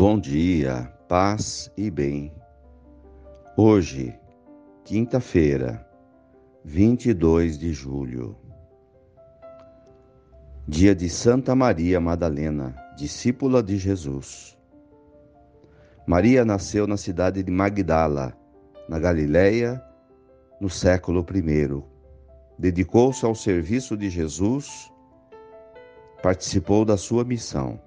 Bom dia, paz e bem. Hoje, quinta-feira, 22 de julho, dia de Santa Maria Madalena, discípula de Jesus. Maria nasceu na cidade de Magdala, na Galiléia, no século I. Dedicou-se ao serviço de Jesus, participou da sua missão.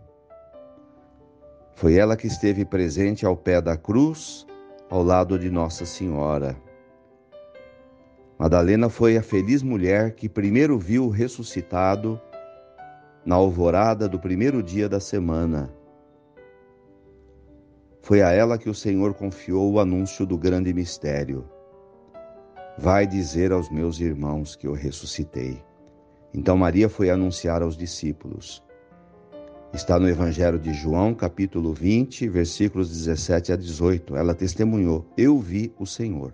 Foi ela que esteve presente ao pé da cruz, ao lado de Nossa Senhora. Madalena foi a feliz mulher que primeiro viu o ressuscitado na alvorada do primeiro dia da semana foi a ela que o Senhor confiou o anúncio do grande mistério. Vai dizer aos meus irmãos que eu ressuscitei. Então Maria foi anunciar aos discípulos. Está no Evangelho de João, capítulo 20, versículos 17 a 18. Ela testemunhou: Eu vi o Senhor.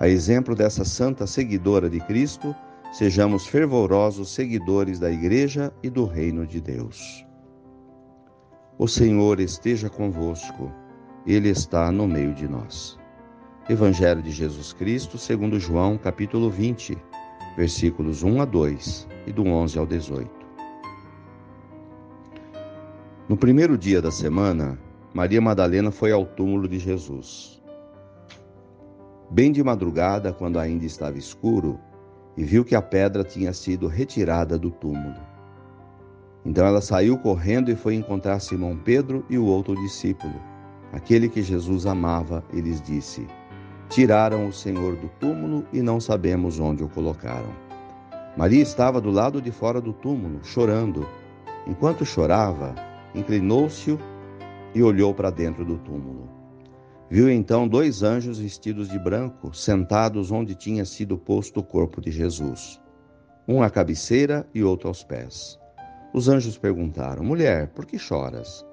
A exemplo dessa santa seguidora de Cristo, sejamos fervorosos seguidores da Igreja e do Reino de Deus. O Senhor esteja convosco, Ele está no meio de nós. Evangelho de Jesus Cristo, segundo João, capítulo 20, versículos 1 a 2 e do 11 ao 18. No primeiro dia da semana, Maria Madalena foi ao túmulo de Jesus. Bem de madrugada, quando ainda estava escuro, e viu que a pedra tinha sido retirada do túmulo. Então ela saiu correndo e foi encontrar Simão Pedro e o outro discípulo, aquele que Jesus amava, e lhes disse: Tiraram o Senhor do túmulo e não sabemos onde o colocaram. Maria estava do lado de fora do túmulo, chorando. Enquanto chorava, inclinou-se e olhou para dentro do túmulo. Viu então dois anjos vestidos de branco, sentados onde tinha sido posto o corpo de Jesus, um à cabeceira e outro aos pés. Os anjos perguntaram: Mulher, por que choras?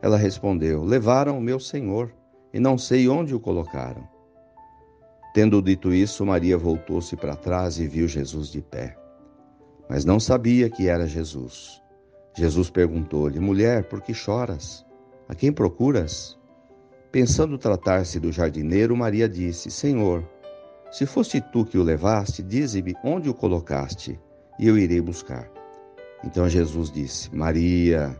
Ela respondeu: Levaram o meu senhor e não sei onde o colocaram. Tendo dito isso, Maria voltou-se para trás e viu Jesus de pé. Mas não sabia que era Jesus. Jesus perguntou-lhe: Mulher, por que choras? A quem procuras? Pensando tratar-se do jardineiro, Maria disse: Senhor, se foste tu que o levaste, dize-me onde o colocaste, e eu irei buscar. Então Jesus disse: Maria.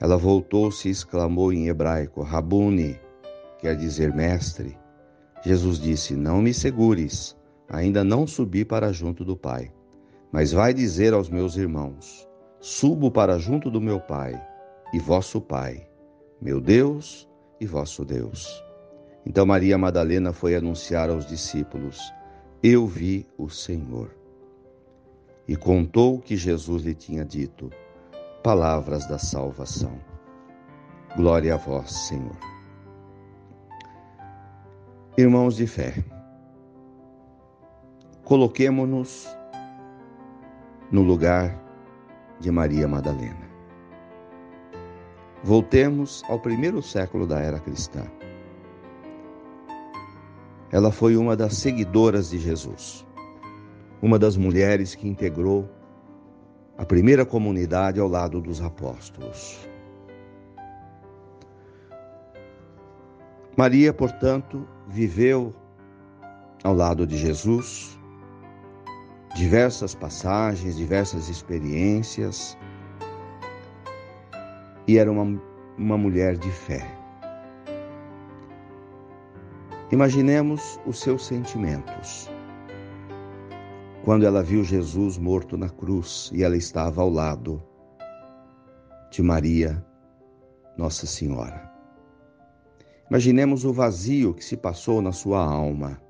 Ela voltou-se e exclamou em hebraico: Rabuni, quer dizer mestre. Jesus disse: Não me segures, ainda não subi para junto do Pai. Mas vai dizer aos meus irmãos: Subo para junto do meu Pai e vosso Pai, meu Deus e vosso Deus. Então Maria Madalena foi anunciar aos discípulos: Eu vi o Senhor e contou o que Jesus lhe tinha dito, palavras da salvação. Glória a vós, Senhor. Irmãos de fé, coloquemo-nos no lugar de Maria Madalena. Voltemos ao primeiro século da era cristã. Ela foi uma das seguidoras de Jesus uma das mulheres que integrou a primeira comunidade ao lado dos apóstolos. Maria, portanto, viveu ao lado de Jesus diversas passagens, diversas experiências, e era uma, uma mulher de fé. Imaginemos os seus sentimentos quando ela viu Jesus morto na cruz e ela estava ao lado de Maria, Nossa Senhora. Imaginemos o vazio que se passou na sua alma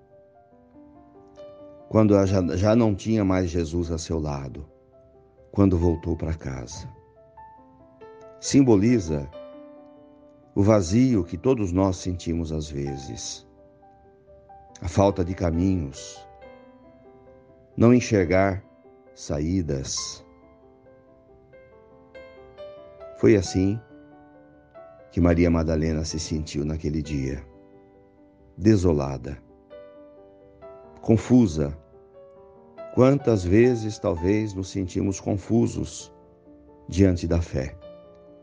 quando já, já não tinha mais Jesus a seu lado, quando voltou para casa. Simboliza o vazio que todos nós sentimos às vezes, a falta de caminhos, não enxergar saídas. Foi assim que Maria Madalena se sentiu naquele dia, desolada, confusa. Quantas vezes talvez nos sentimos confusos diante da fé,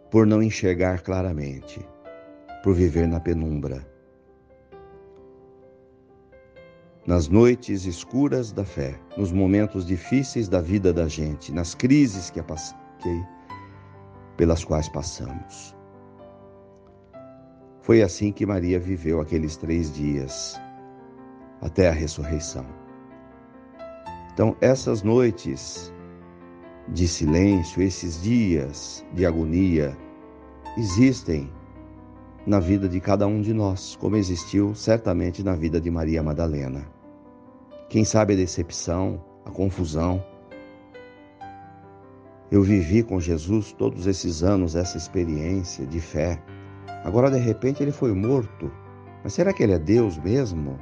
por não enxergar claramente, por viver na penumbra. Nas noites escuras da fé, nos momentos difíceis da vida da gente, nas crises que, que pelas quais passamos. Foi assim que Maria viveu aqueles três dias, até a ressurreição. Então, essas noites de silêncio, esses dias de agonia, existem na vida de cada um de nós, como existiu certamente na vida de Maria Madalena. Quem sabe a decepção, a confusão. Eu vivi com Jesus todos esses anos essa experiência de fé Agora, de repente, ele foi morto. Mas será que ele é Deus mesmo?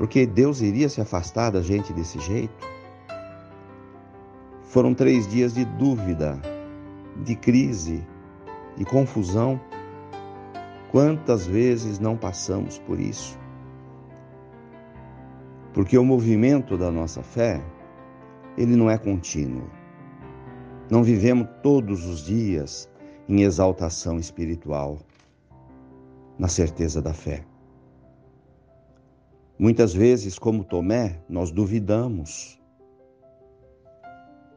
Porque Deus iria se afastar da gente desse jeito? Foram três dias de dúvida, de crise, de confusão. Quantas vezes não passamos por isso? Porque o movimento da nossa fé, ele não é contínuo. Não vivemos todos os dias em exaltação espiritual, na certeza da fé. Muitas vezes, como Tomé, nós duvidamos,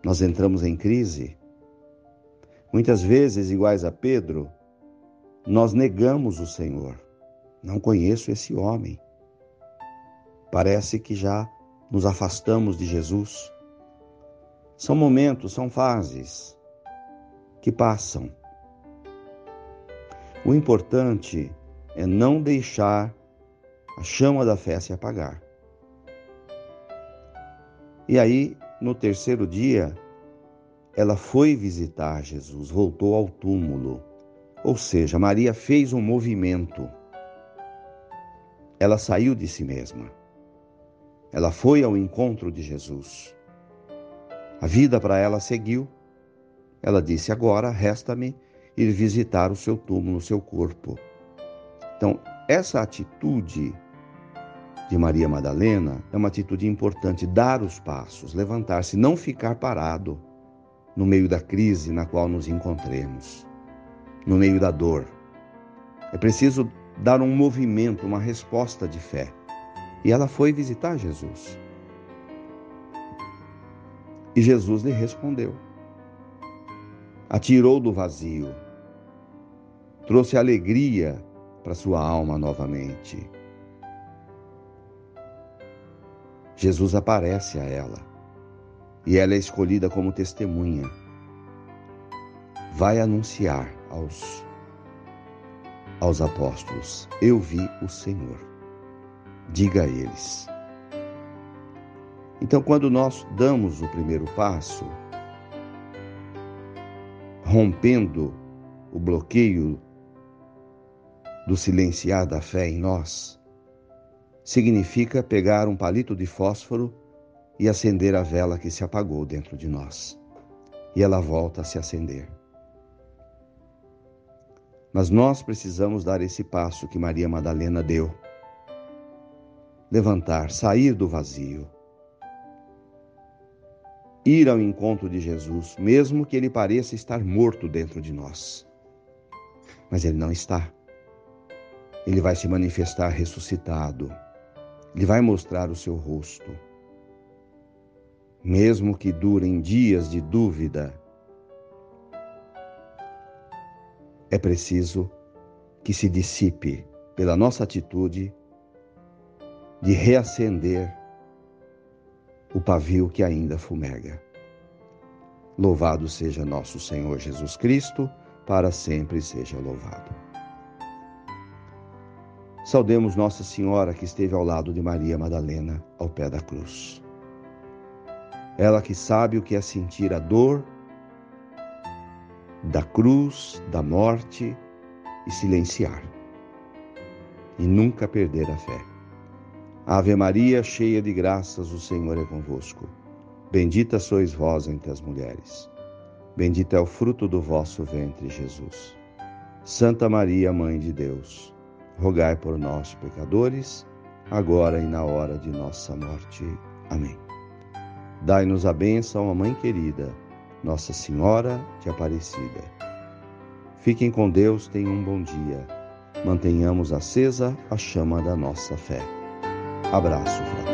nós entramos em crise. Muitas vezes, iguais a Pedro, nós negamos o Senhor. Não conheço esse homem. Parece que já nos afastamos de Jesus. São momentos, são fases que passam. O importante é não deixar a chama da fé se apagar. E aí, no terceiro dia, ela foi visitar Jesus, voltou ao túmulo. Ou seja, Maria fez um movimento. Ela saiu de si mesma. Ela foi ao encontro de Jesus. A vida para ela seguiu. Ela disse: Agora resta-me ir visitar o seu túmulo, o seu corpo. Então, essa atitude de Maria Madalena é uma atitude importante, dar os passos, levantar-se, não ficar parado no meio da crise na qual nos encontremos, no meio da dor. É preciso dar um movimento, uma resposta de fé. E ela foi visitar Jesus. E Jesus lhe respondeu. Atirou do vazio trouxe alegria para sua alma novamente. Jesus aparece a ela e ela é escolhida como testemunha. Vai anunciar aos, aos apóstolos: Eu vi o Senhor. Diga a eles. Então, quando nós damos o primeiro passo, rompendo o bloqueio do silenciar da fé em nós significa pegar um palito de fósforo e acender a vela que se apagou dentro de nós. E ela volta a se acender. Mas nós precisamos dar esse passo que Maria Madalena deu. Levantar, sair do vazio. Ir ao encontro de Jesus, mesmo que ele pareça estar morto dentro de nós. Mas ele não está ele vai se manifestar ressuscitado. Ele vai mostrar o seu rosto. Mesmo que durem dias de dúvida, é preciso que se dissipe pela nossa atitude de reacender o pavio que ainda fumega. Louvado seja nosso Senhor Jesus Cristo, para sempre seja louvado. Saudemos Nossa Senhora que esteve ao lado de Maria Madalena ao pé da cruz. Ela que sabe o que é sentir a dor da cruz, da morte e silenciar. E nunca perder a fé. Ave Maria, cheia de graças, o Senhor é convosco. Bendita sois vós entre as mulheres. Bendito é o fruto do vosso ventre, Jesus. Santa Maria, Mãe de Deus rogai por nós, pecadores, agora e na hora de nossa morte. Amém. Dai-nos a bênção, a Mãe querida, Nossa Senhora de Aparecida. Fiquem com Deus, tenham um bom dia. Mantenhamos acesa a chama da nossa fé. Abraço fraterno.